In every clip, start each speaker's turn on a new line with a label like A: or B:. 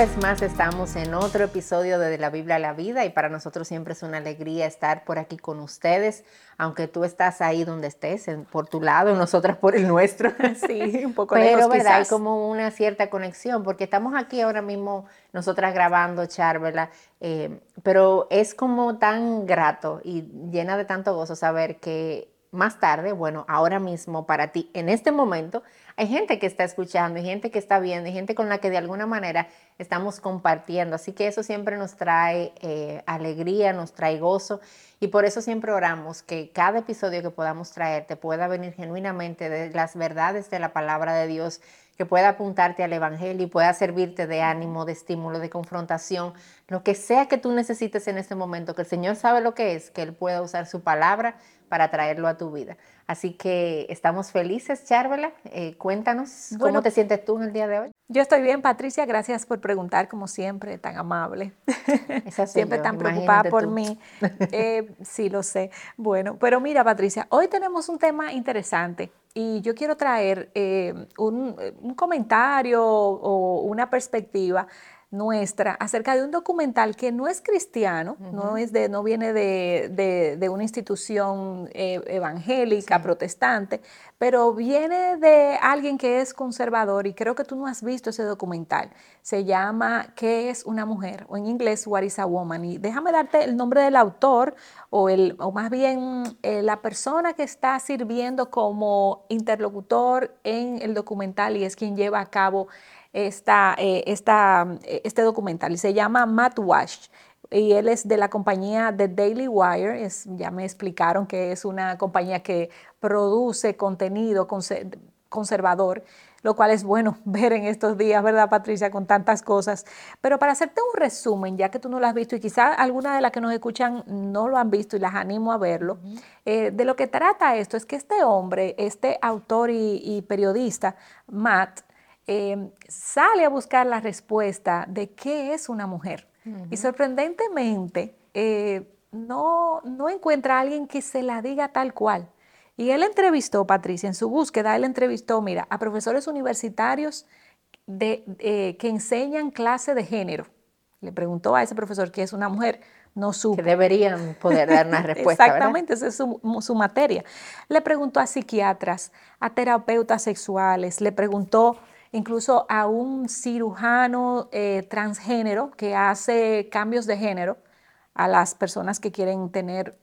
A: vez más estamos en otro episodio de, de la Biblia a la vida y para nosotros siempre es una alegría estar por aquí con ustedes, aunque tú estás ahí donde estés, por tu lado, nosotras por el nuestro.
B: Sí, un poco
A: Pero,
B: lejos
A: ¿verdad? Hay como una cierta conexión, porque estamos aquí ahora mismo nosotras grabando, Charvela, eh, pero es como tan grato y llena de tanto gozo saber que más tarde, bueno, ahora mismo para ti, en este momento, hay gente que está escuchando, hay gente que está viendo, hay gente con la que de alguna manera estamos compartiendo. Así que eso siempre nos trae eh, alegría, nos trae gozo y por eso siempre oramos que cada episodio que podamos traer te pueda venir genuinamente de las verdades de la palabra de Dios, que pueda apuntarte al Evangelio y pueda servirte de ánimo, de estímulo, de confrontación, lo que sea que tú necesites en este momento, que el Señor sabe lo que es, que Él pueda usar su palabra para traerlo a tu vida. Así que estamos felices, Charvela. Eh, cuéntanos
B: Bueno,
A: cómo te sientes tú en el día de hoy.
B: Yo estoy bien, Patricia. Gracias por preguntar, como siempre, tan amable. Siempre
A: yo,
B: tan preocupada por
A: tú.
B: mí. Eh, sí, lo sé. Bueno, pero mira, Patricia, hoy tenemos un tema interesante y yo quiero traer eh, un, un comentario o una perspectiva nuestra acerca de un documental que no es cristiano, no, es de, no viene de, de- de una institución eh, evangélica, protestante, pero viene de alguien que es conservador y creo que tú no has visto ese documental. Se llama ¿Qué es una mujer? o en inglés What is a woman? Y déjame darte el nombre del autor o, el, o más bien eh, la persona que está sirviendo como interlocutor en el documental y es quien lleva a cabo esta, eh, esta, eh, este documental y se llama Matt Walsh y él es de la compañía The Daily Wire, es, ya me explicaron que es una compañía que produce contenido conse- conservador, lo cual es bueno ver en estos días, ¿verdad Patricia? Con tantas cosas. Pero para hacerte un resumen, ya que tú no lo has visto y quizás algunas de las que nos escuchan no lo han visto y las animo a verlo, eh, de lo que trata esto es que este hombre, este autor y, y periodista, Matt, eh, sale a buscar la respuesta de qué es una mujer. Y sorprendentemente eh, no, no encuentra a alguien que se la diga tal cual. Y él entrevistó, Patricia, en su búsqueda, él entrevistó, mira, a profesores universitarios de, eh, que enseñan clase de género. Le preguntó a ese profesor qué es una mujer, no supo.
A: Que deberían poder dar una respuesta, ¿verdad?
B: Exactamente, esa es su, su materia. Le preguntó a psiquiatras, a terapeutas sexuales, le preguntó incluso a un cirujano eh, transgénero que hace cambios de género a las personas que quieren tener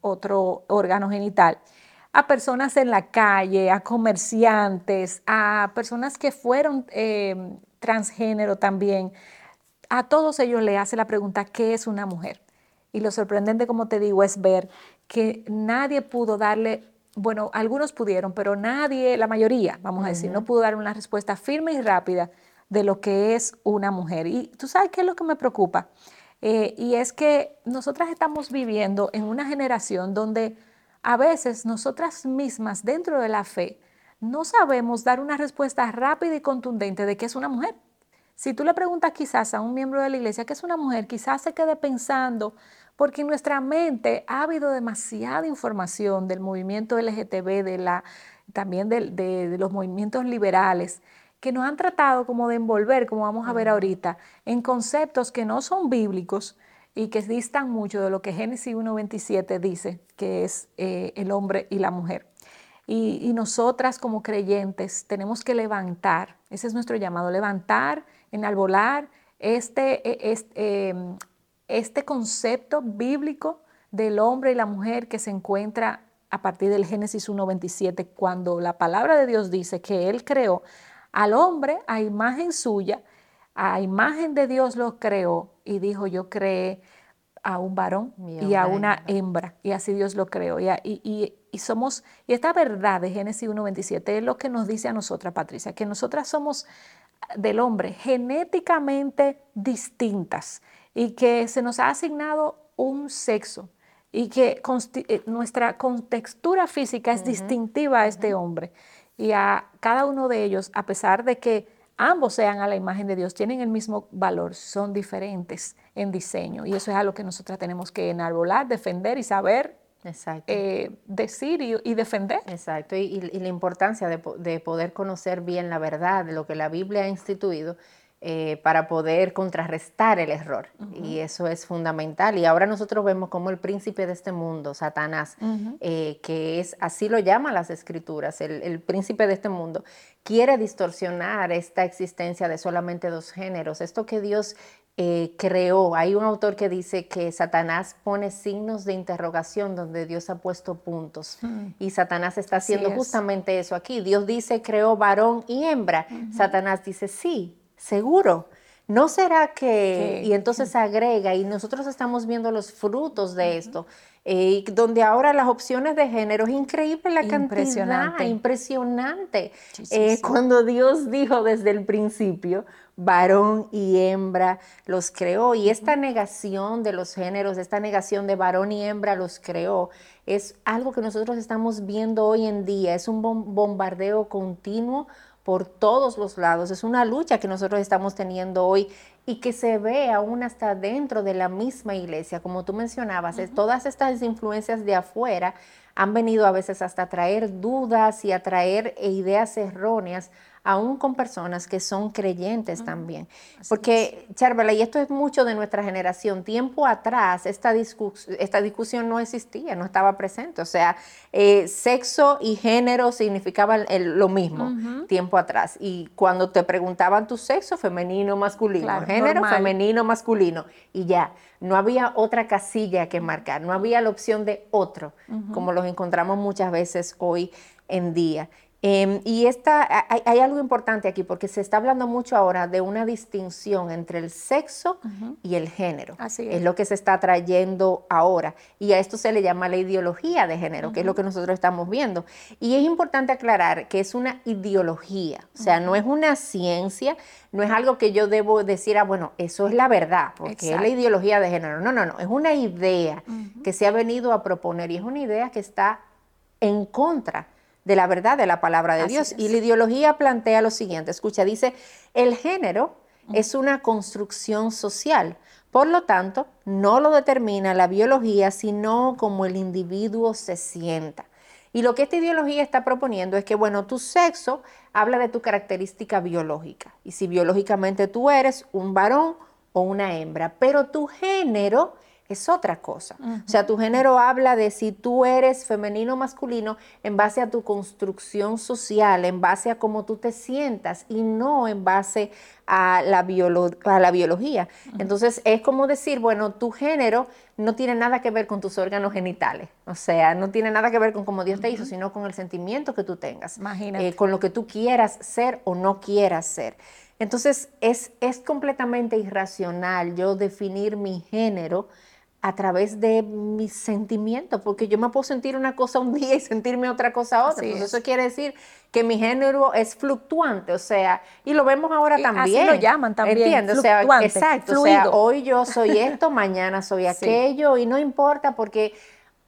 B: otro órgano genital, a personas en la calle, a comerciantes, a personas que fueron eh, transgénero también. A todos ellos le hace la pregunta, ¿qué es una mujer? Y lo sorprendente, como te digo, es ver que nadie pudo darle, bueno, algunos pudieron, pero nadie, la mayoría, vamos a decir, no pudo dar una respuesta firme y rápida de lo que es una mujer. Y tú sabes qué es lo que me preocupa. Eh, y es que nosotras estamos viviendo en una generación donde a veces nosotras mismas dentro de la fe no sabemos dar una respuesta rápida y contundente de qué es una mujer. Si tú le preguntas quizás a un miembro de la iglesia qué es una mujer, quizás se quede pensando, porque en nuestra mente ha habido demasiada información del movimiento LGTB, de la, también de, de- de los movimientos liberales, que nos han tratado como de envolver, como vamos a ver ahorita, en conceptos que no son bíblicos y que distan mucho de lo que Génesis 1.27 dice, que es eh, el hombre y la mujer. Y, y nosotras como creyentes tenemos que levantar, ese es nuestro llamado, levantar, enalbolar este, eh, este, eh, este concepto bíblico del hombre y la mujer que se encuentra a partir del Génesis 1.27, cuando la palabra de Dios dice que Él creó al hombre a imagen suya, a imagen de Dios lo creó y dijo, yo creé a un varón
A: Y a
B: y a
A: una
B: hembra. Y así Dios lo creó. Y somos, y esta verdad de Génesis 1.27 es lo que nos dice a nosotras, Patricia, que nosotras somos del hombre genéticamente distintas y que se nos ha asignado un sexo y que eh, nuestra contextura física es distintiva a este hombre. Y a cada uno de ellos, a pesar de que ambos sean a la imagen de Dios, tienen el mismo valor, son diferentes en diseño. Y eso es algo que nosotras tenemos que enarbolar, defender y saber
A: Exacto.
B: eh, decir y, y defender.
A: Exacto, y, y- y la importancia de, de poder conocer bien la verdad, de lo que la Biblia ha instituido, eh, para poder contrarrestar el error. Y eso es fundamental. Y ahora nosotros vemos como el príncipe de este mundo, Satanás, eh, que es, así lo llaman las escrituras, el, príncipe de este mundo, quiere distorsionar esta existencia de solamente dos géneros. Esto que Dios eh, creó. Hay un autor que dice que Satanás pone signos de interrogación donde Dios ha puesto puntos. Y Satanás está haciendo justamente eso aquí. Dios dice, creó varón y hembra. Satanás dice, sí, seguro. ¿No será que...? Y entonces agrega, y nosotros estamos viendo los frutos de esto, eh, donde ahora las opciones de género es increíble la cantidad, impresionante. Eh, cuando Dios dijo desde el principio, varón y hembra los creó, y esta negación de los géneros, esta negación de varón y hembra los creó, es algo que nosotros estamos viendo hoy en día, es un bombardeo continuo por todos los lados. Es una lucha que nosotros estamos teniendo hoy y que se ve aún hasta dentro de la misma iglesia. Como tú mencionabas, todas estas influencias de afuera han venido a veces hasta traer dudas y a traer ideas erróneas aún con personas que son creyentes también. Porque, Charvela, y esto es mucho de nuestra generación, tiempo atrás esta, esta discusión no existía, no estaba presente. O sea, eh, sexo y género significaban lo mismo tiempo atrás. Y cuando te preguntaban tu sexo, femenino, masculino, género, femenino, masculino, y ya, no había otra casilla que marcar, no había la opción de otro, como los encontramos muchas veces hoy en día. Em, y esta, hay, algo importante aquí porque se está hablando mucho ahora de una distinción entre el sexo y el género. Así es. lo que se está trayendo ahora. Y a esto se le llama la ideología de género, que es lo que nosotros estamos viendo. Y es importante aclarar que es una ideología, o sea, no es una ciencia, no es algo que yo debo decir, ah, bueno, eso es la verdad, porque es la ideología de género. No, no, no, es una idea que se ha venido a proponer y es una idea que está en contra de la verdad de la palabra de Dios. Y la ideología plantea lo siguiente, escucha, dice, el género es una construcción social, por lo tanto, no lo determina la biología, sino como el individuo se sienta. Y lo que esta ideología está proponiendo es que, bueno, tu sexo habla de tu característica biológica. Y si biológicamente tú eres un varón o una hembra, pero tu género es otra cosa. O sea, tu género habla de si tú eres femenino o masculino en base a tu construcción social, en base a cómo tú te sientas y no en base a la, a la biología. Entonces, es como decir, bueno, tu género no tiene nada que ver con tus órganos genitales. O sea, no tiene nada que ver con cómo Dios te hizo, sino con el sentimiento que tú tengas. Imagínate. Eh, con lo que tú quieras ser o no quieras ser. Entonces, es, es completamente irracional yo definir mi género a través de mis sentimientos, porque yo me puedo sentir una cosa un día y sentirme otra cosa otra. eso quiere decir que mi género es fluctuante, o sea, y lo vemos ahora también.
B: Así lo llaman también.
A: ¿Entiendes? O sea, exacto. O sea, hoy yo soy esto, mañana soy aquello, y no importa porque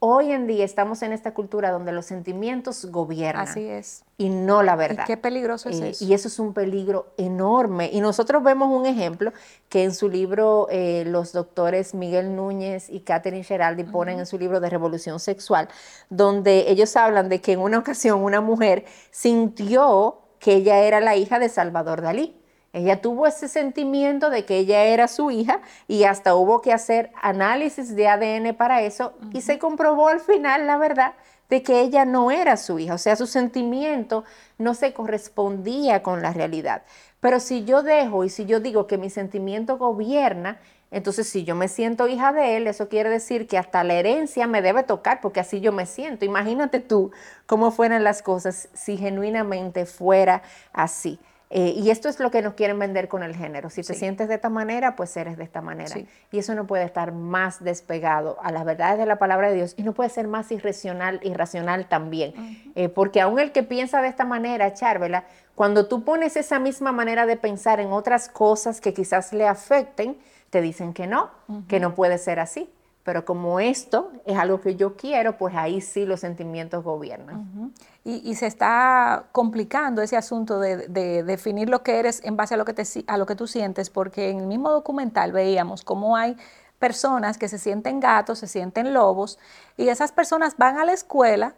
A: Hoy en día estamos en esta cultura donde los sentimientos gobiernan.
B: Así es.
A: Y no la verdad.
B: qué peligroso es
A: eh,
B: eso.
A: Y eso es un peligro enorme. Y nosotros vemos un ejemplo que en su libro eh, los doctores Miguel Núñez y Catherine Geraldi ponen en su libro de Revolución Sexual, donde ellos hablan de que en una ocasión una mujer sintió que ella era la hija de Salvador Dalí. Ella tuvo ese sentimiento de que ella era su hija y hasta hubo que hacer análisis de ADN para eso y se comprobó al final la verdad de que ella no era su hija, o sea, su sentimiento no se correspondía con la realidad. Pero si yo dejo y si yo digo que mi sentimiento gobierna, entonces si yo me siento hija de él, eso quiere decir que hasta la herencia me debe tocar porque así yo me siento. Imagínate tú cómo fueran las cosas si genuinamente fuera así. Eh, y esto es lo que nos quieren vender con el género. Si te sientes de esta manera, pues eres de esta manera. Y eso no puede estar más despegado a las verdades de la palabra de Dios y no puede ser más irracional, irracional también. Eh, porque aún el que piensa de esta manera, Charvela, cuando tú pones esa misma manera de pensar en otras cosas que quizás le afecten, te dicen que no, que no puede ser así. Pero como esto es algo que yo quiero, pues ahí sí los sentimientos gobiernan.
B: y, se está complicando ese asunto de, definir lo que eres en base a lo que, te, a lo que tú sientes, porque en el mismo documental veíamos cómo hay personas que se sienten gatos, se sienten lobos, y esas personas van a la escuela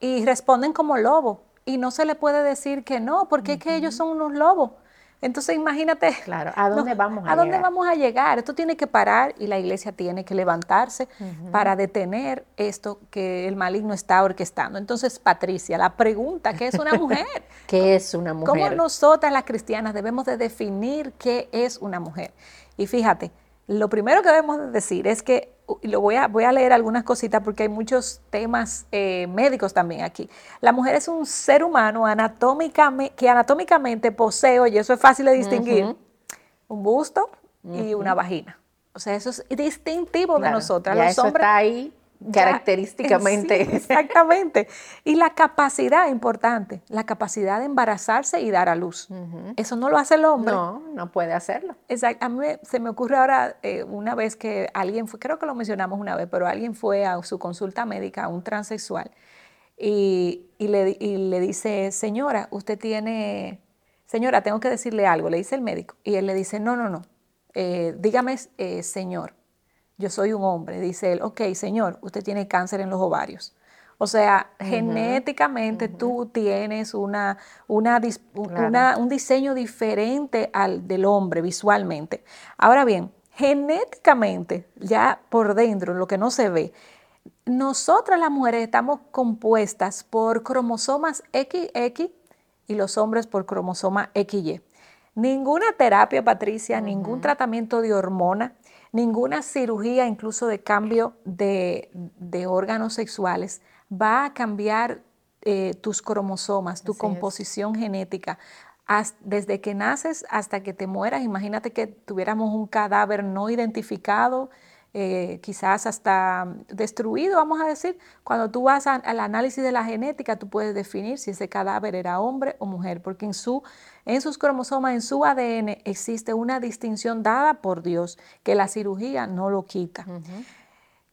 B: y responden como lobo, y no se le puede decir que no, porque es que ellos son unos lobos Entonces imagínate.
A: Claro, ¿a dónde vamos a,
B: a dónde vamos a llegar? Esto tiene que parar y la iglesia tiene que levantarse para detener esto que el maligno está orquestando. Entonces, Patricia, la pregunta, ¿qué es una mujer?
A: ¿Qué es una mujer?
B: ¿Cómo nosotras las cristianas debemos de definir qué es una mujer? Y fíjate, lo primero que debemos decir es que, lo voy a, voy a leer algunas cositas porque hay muchos temas eh, médicos también aquí. La mujer es un ser humano anatómicamente, que anatómicamente posee, y eso es fácil de distinguir, un busto y una vagina. O sea, eso es distintivo de nosotras.
A: Ya Los eso está ahí característicamente.
B: exactamente. Y la capacidad importante, la capacidad de embarazarse y dar a luz. Eso no lo hace el hombre.
A: No, no puede hacerlo.
B: Exacto. A mí se me ocurre ahora eh, una vez que alguien fue, creo que lo mencionamos una vez, pero alguien fue a su consulta médica, a un transexual, y, le, le dice, señora, usted tiene, señora, tengo que decirle algo, le dice el médico. Y él le dice, no, no, no, eh, dígame, eh, señor yo soy un hombre, dice él, ok, señor, usted tiene cáncer en los ovarios. O sea, genéticamente tú tienes una, una, un diseño diferente al del hombre visualmente. Ahora bien, genéticamente, ya por dentro, lo que no se ve, nosotras las mujeres estamos compuestas por cromosomas XX y los hombres por cromosoma XY. Ninguna terapia, Patricia, ningún tratamiento de hormona, Ninguna cirugía, incluso de cambio de, órganos sexuales, va a cambiar eh, tus cromosomas, tu composición genética. desde que naces hasta que te mueras, imagínate que tuviéramos un cadáver no identificado, eh, quizás hasta destruido, vamos a decir. Cuando tú vas al análisis de la genética, tú puedes definir si ese cadáver era hombre o mujer, porque en, su, en sus cromosomas, en su ADN, existe una distinción dada por Dios que la cirugía no lo quita.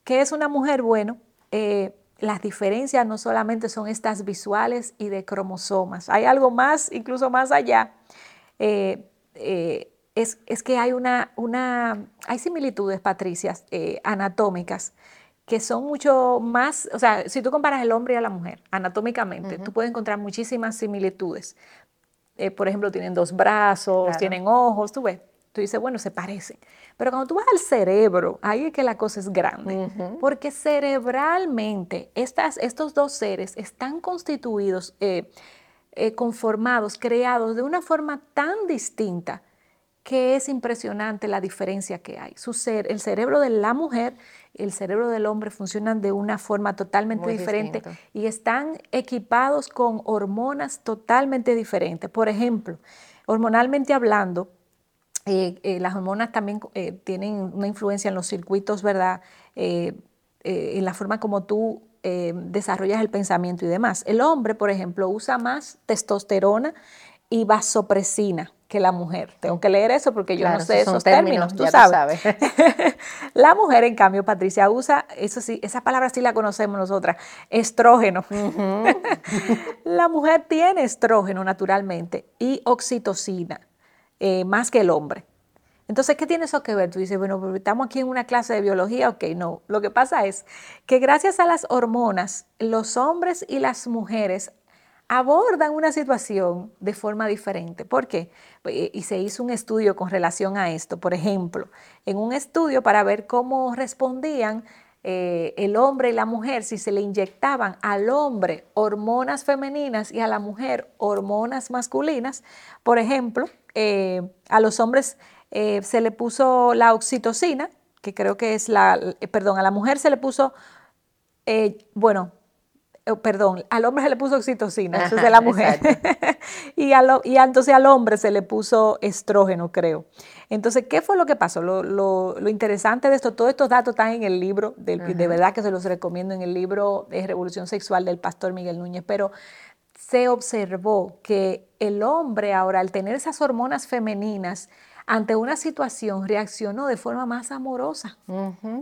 B: ¿Qué es una mujer? Bueno, eh, las diferencias no solamente son estas visuales y de cromosomas, hay algo más, incluso más allá. Eh, es, que hay una, una, hay similitudes, Patricias, eh, anatómicas, que son mucho más, o sea, si tú comparas el hombre y a la mujer anatómicamente, tú puedes encontrar muchísimas similitudes. Eh, por ejemplo, tienen dos brazos, tienen ojos, tú ves. Tú dices, bueno, se parecen. Pero cuando tú vas al cerebro, ahí es que la cosa es grande. Porque cerebralmente estas, estos dos seres están constituidos, eh, conformados, creados de una forma tan distinta que es impresionante la diferencia que hay. Su ser, el cerebro de la mujer y el cerebro del hombre funcionan de una forma totalmente diferente y están equipados con hormonas totalmente diferentes. Por ejemplo, hormonalmente hablando, eh, eh, las hormonas también eh, tienen una influencia en los circuitos, ¿verdad? en la forma como tú desarrollas el pensamiento y demás. El hombre, por ejemplo, usa más testosterona y vasopresina que la mujer. Tengo que leer eso porque yo no sé esos términos, tú sabes. la mujer, en cambio, Patricia, usa, eso sí, esa palabra sí la conocemos nosotras, estrógeno. la mujer tiene estrógeno naturalmente y oxitocina, eh, más que el hombre. Entonces, ¿qué tiene eso que ver? Tú dices, bueno, estamos aquí en una clase de biología, ok, no. Lo que pasa es que gracias a las hormonas, los hombres y las mujeres abordan una situación de forma diferente. ¿Por qué? Eh, y se hizo un estudio con relación a esto. Por ejemplo, en un estudio para ver cómo respondían eh, el hombre y la mujer si se le inyectaban al hombre hormonas femeninas y a la mujer hormonas masculinas. Por ejemplo, eh, a los hombres se le puso la oxitocina, que creo que es la, perdón, a la mujer se le puso, bueno, eh, perdón, al hombre se le puso oxitocina, eso es de la mujer. y, y entonces al hombre se le puso estrógeno, creo. Entonces, ¿qué fue lo que pasó? Lo, interesante de esto, todos estos datos están en el libro, de, de verdad que se los recomiendo en el libro de Revolución Sexual del pastor Miguel Núñez, pero se observó que el hombre ahora, al tener esas hormonas femeninas, ante una situación reaccionó de forma más amorosa.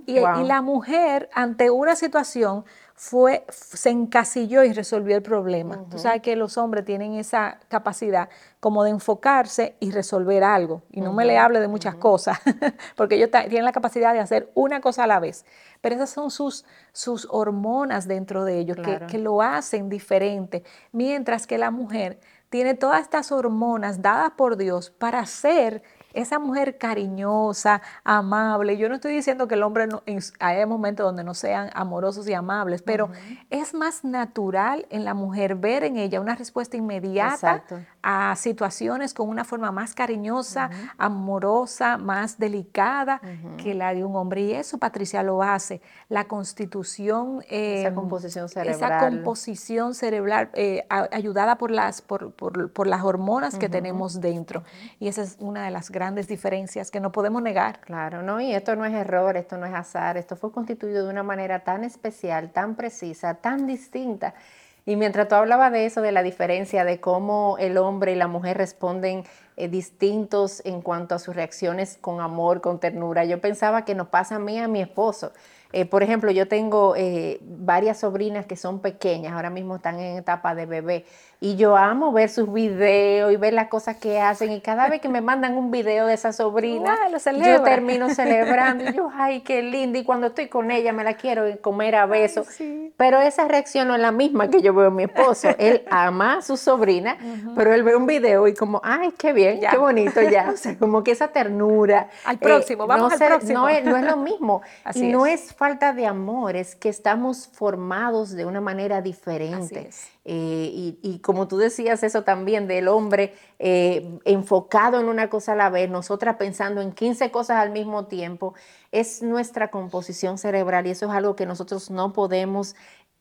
B: y, y, la mujer, ante una situación, fue, se encasilló y resolvió el problema. Tú sabes que los hombres tienen esa capacidad como de enfocarse y resolver algo. Y no me le hable de muchas cosas, porque ellos tienen la capacidad de hacer una cosa a la vez. Pero esas son sus, sus hormonas dentro de ellos que, que lo hacen diferente. Mientras que la mujer tiene todas estas hormonas dadas por Dios para ser esa mujer cariñosa, amable. Yo no estoy diciendo que el hombre no, hay momentos donde no sean amorosos y amables, pero es más natural en la mujer ver en ella una respuesta inmediata a situaciones con una forma más cariñosa, amorosa, más delicada que la de un hombre. Y eso Patricia lo hace. La constitución,
A: esa em, composición cerebral,
B: esa composición cerebral eh, ayudada por las, por, por, las hormonas que tenemos dentro. Y esa es una de las grandes grandes diferencias que no podemos negar.
A: Claro, ¿no? Y esto no es error, esto no es azar, esto fue constituido de una manera tan especial, tan precisa, tan distinta. Y mientras tú hablabas de eso, de la diferencia, de cómo el hombre y la mujer responden eh, distintos en cuanto a sus reacciones con amor, con ternura, yo pensaba que nos pasa a mí a mi esposo. Eh, por ejemplo, yo tengo eh, varias sobrinas que son pequeñas, ahora mismo están en etapa de bebé, y yo amo ver sus videos y ver las cosas que hacen, y cada vez que me mandan un video de esa sobrina, yo termino celebrando, y yo, ay, qué linda, y cuando estoy con ella me la quiero comer a besos, pero esa reacción no es la misma que yo veo en mi esposo, él ama a su sobrina, pero él ve un video y como, ay, qué bien, qué bonito ya, o sea, como que esa ternura.
B: Al próximo, eh, vamos al próximo.
A: No es, no es, lo mismo, y no es falta de amor, es que estamos formados de una manera diferente. Eh, y, como tú decías eso también del hombre eh, enfocado en una cosa a la vez, nosotras pensando en 15 cosas al mismo tiempo, es nuestra composición cerebral y eso es algo que nosotros no podemos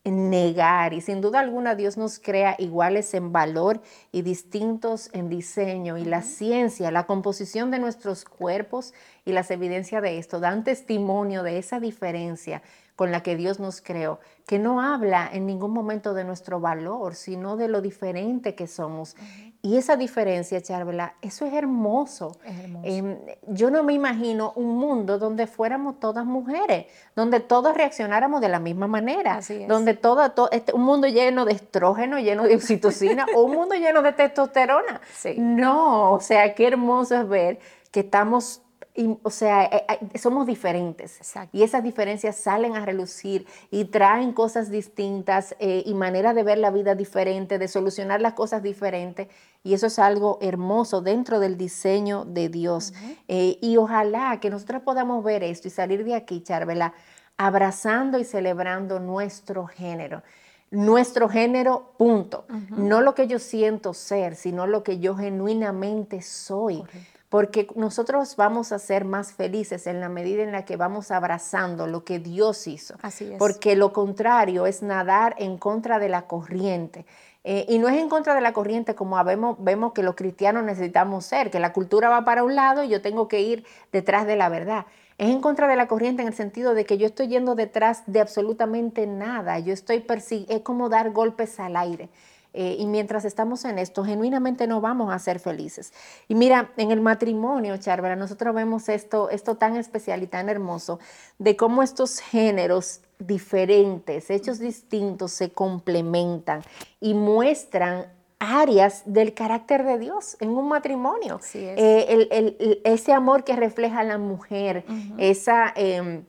A: negar y sin duda alguna Dios nos crea iguales en valor y distintos en diseño y la ciencia, la composición de nuestros cuerpos y las evidencias de esto dan testimonio de esa diferencia con la que Dios nos creó, que no habla en ningún momento de nuestro valor, sino de lo diferente que somos. Y esa diferencia, Charvela, eso es hermoso. Em, yo no me imagino un mundo donde fuéramos todas mujeres, donde todos reaccionáramos de la misma manera, donde todo, este, un mundo lleno de estrógeno, lleno de oxitocina o un mundo lleno de testosterona. No, o sea, qué hermoso es ver que estamos o sea, eh, eh, somos diferentes. Y esas diferencias salen a relucir y traen cosas distintas eh, y manera de ver la vida diferente, de solucionar las cosas diferentes. Y eso es algo hermoso dentro del diseño de Dios. y ojalá que nosotros podamos ver esto y salir de aquí, Charvela, abrazando y celebrando nuestro género nuestro género, punto. No lo que yo siento ser, sino lo que yo genuinamente soy porque nosotros vamos a ser más felices en la medida en la que vamos abrazando lo que Dios hizo.
B: Así es.
A: Porque lo contrario es nadar en contra de la corriente. Eh, y no es en contra de la corriente como vemos, vemos que los cristianos necesitamos ser, que la cultura va para un lado y yo tengo que ir detrás de la verdad. Es en contra de la corriente en el sentido de que yo estoy yendo detrás de absolutamente nada. Yo estoy persiguiendo, es como dar golpes al aire. Eh, y mientras estamos en esto, genuinamente no vamos a ser felices. Y mira, en el matrimonio, Charvera, nosotros vemos esto, esto tan especial y tan hermoso, de cómo estos géneros diferentes, hechos distintos, se complementan y muestran áreas del carácter de Dios en un matrimonio. Eh, ese amor que refleja la mujer, esa... Em,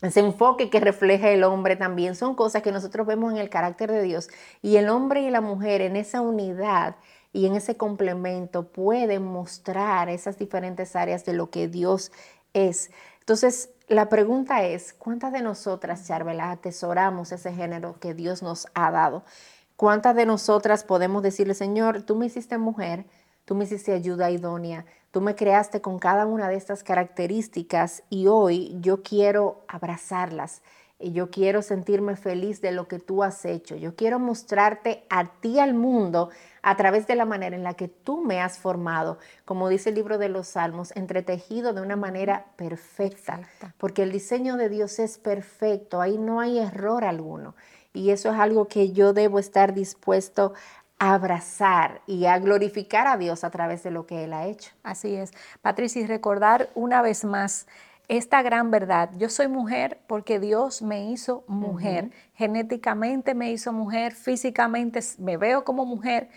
A: ese enfoque que refleja el hombre también son cosas que nosotros vemos en el carácter de Dios. Y el hombre y la mujer en esa unidad y en ese complemento pueden mostrar esas diferentes áreas de lo que Dios es. Entonces, la pregunta es, ¿cuántas de nosotras, Charvela, atesoramos ese género que Dios nos ha dado? ¿Cuántas de nosotras podemos decirle, Señor, tú me hiciste mujer, tú me hiciste ayuda idónea, Tú me creaste con cada una de estas características y hoy yo quiero abrazarlas. Y yo quiero sentirme feliz de lo que tú has hecho. Yo quiero mostrarte a ti al mundo a través de la manera en la que tú me has formado, como dice el libro de los Salmos, entretejido de una manera perfecta, porque el diseño de Dios es perfecto, ahí no hay error alguno. Y eso es algo que yo debo estar dispuesto abrazar y a glorificar a Dios a través de lo que Él ha hecho.
B: Así es. Patricia, y recordar una vez más esta gran verdad. Yo soy mujer porque Dios me hizo mujer. Genéticamente me hizo mujer, físicamente me veo como mujer.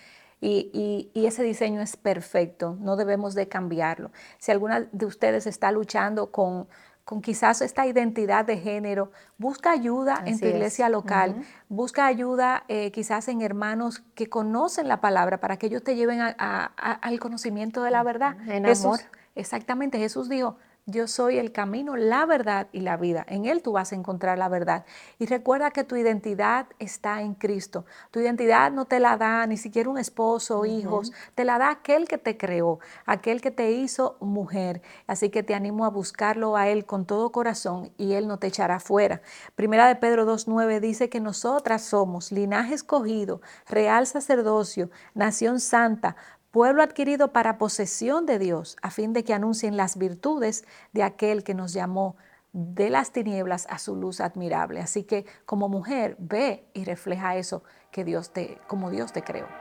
B: Y, y, ese diseño es perfecto, no debemos de cambiarlo. Si alguna de ustedes está luchando con con quizás esta identidad de género, busca ayuda en tu iglesia local, busca ayuda eh, quizás en hermanos que conocen la palabra para que ellos te lleven al conocimiento de la verdad.
A: En amor.
B: Exactamente, Jesús dijo, yo soy el camino, la verdad y la vida. En Él tú vas a encontrar la verdad. Y recuerda que tu identidad está en Cristo. Tu identidad no te la da ni siquiera un esposo o hijos, te la da aquel que te creó, aquel que te hizo mujer. Así que te animo a buscarlo a Él con todo corazón y Él no te echará fuera. Primera de Pedro 2.9 dice que nosotras somos linaje escogido, real sacerdocio, nación santa, pueblo adquirido para posesión de Dios, a fin de que anuncien las virtudes de aquel que nos llamó de las tinieblas a su luz admirable. Así que como mujer, ve y refleja eso que Dios te, como Dios te creó.